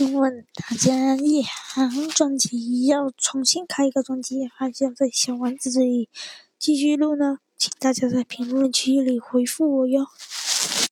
请问大家一行专辑要重新开一个专辑，还是要在小丸子这里继续录呢？请大家在评论区里回复我哟。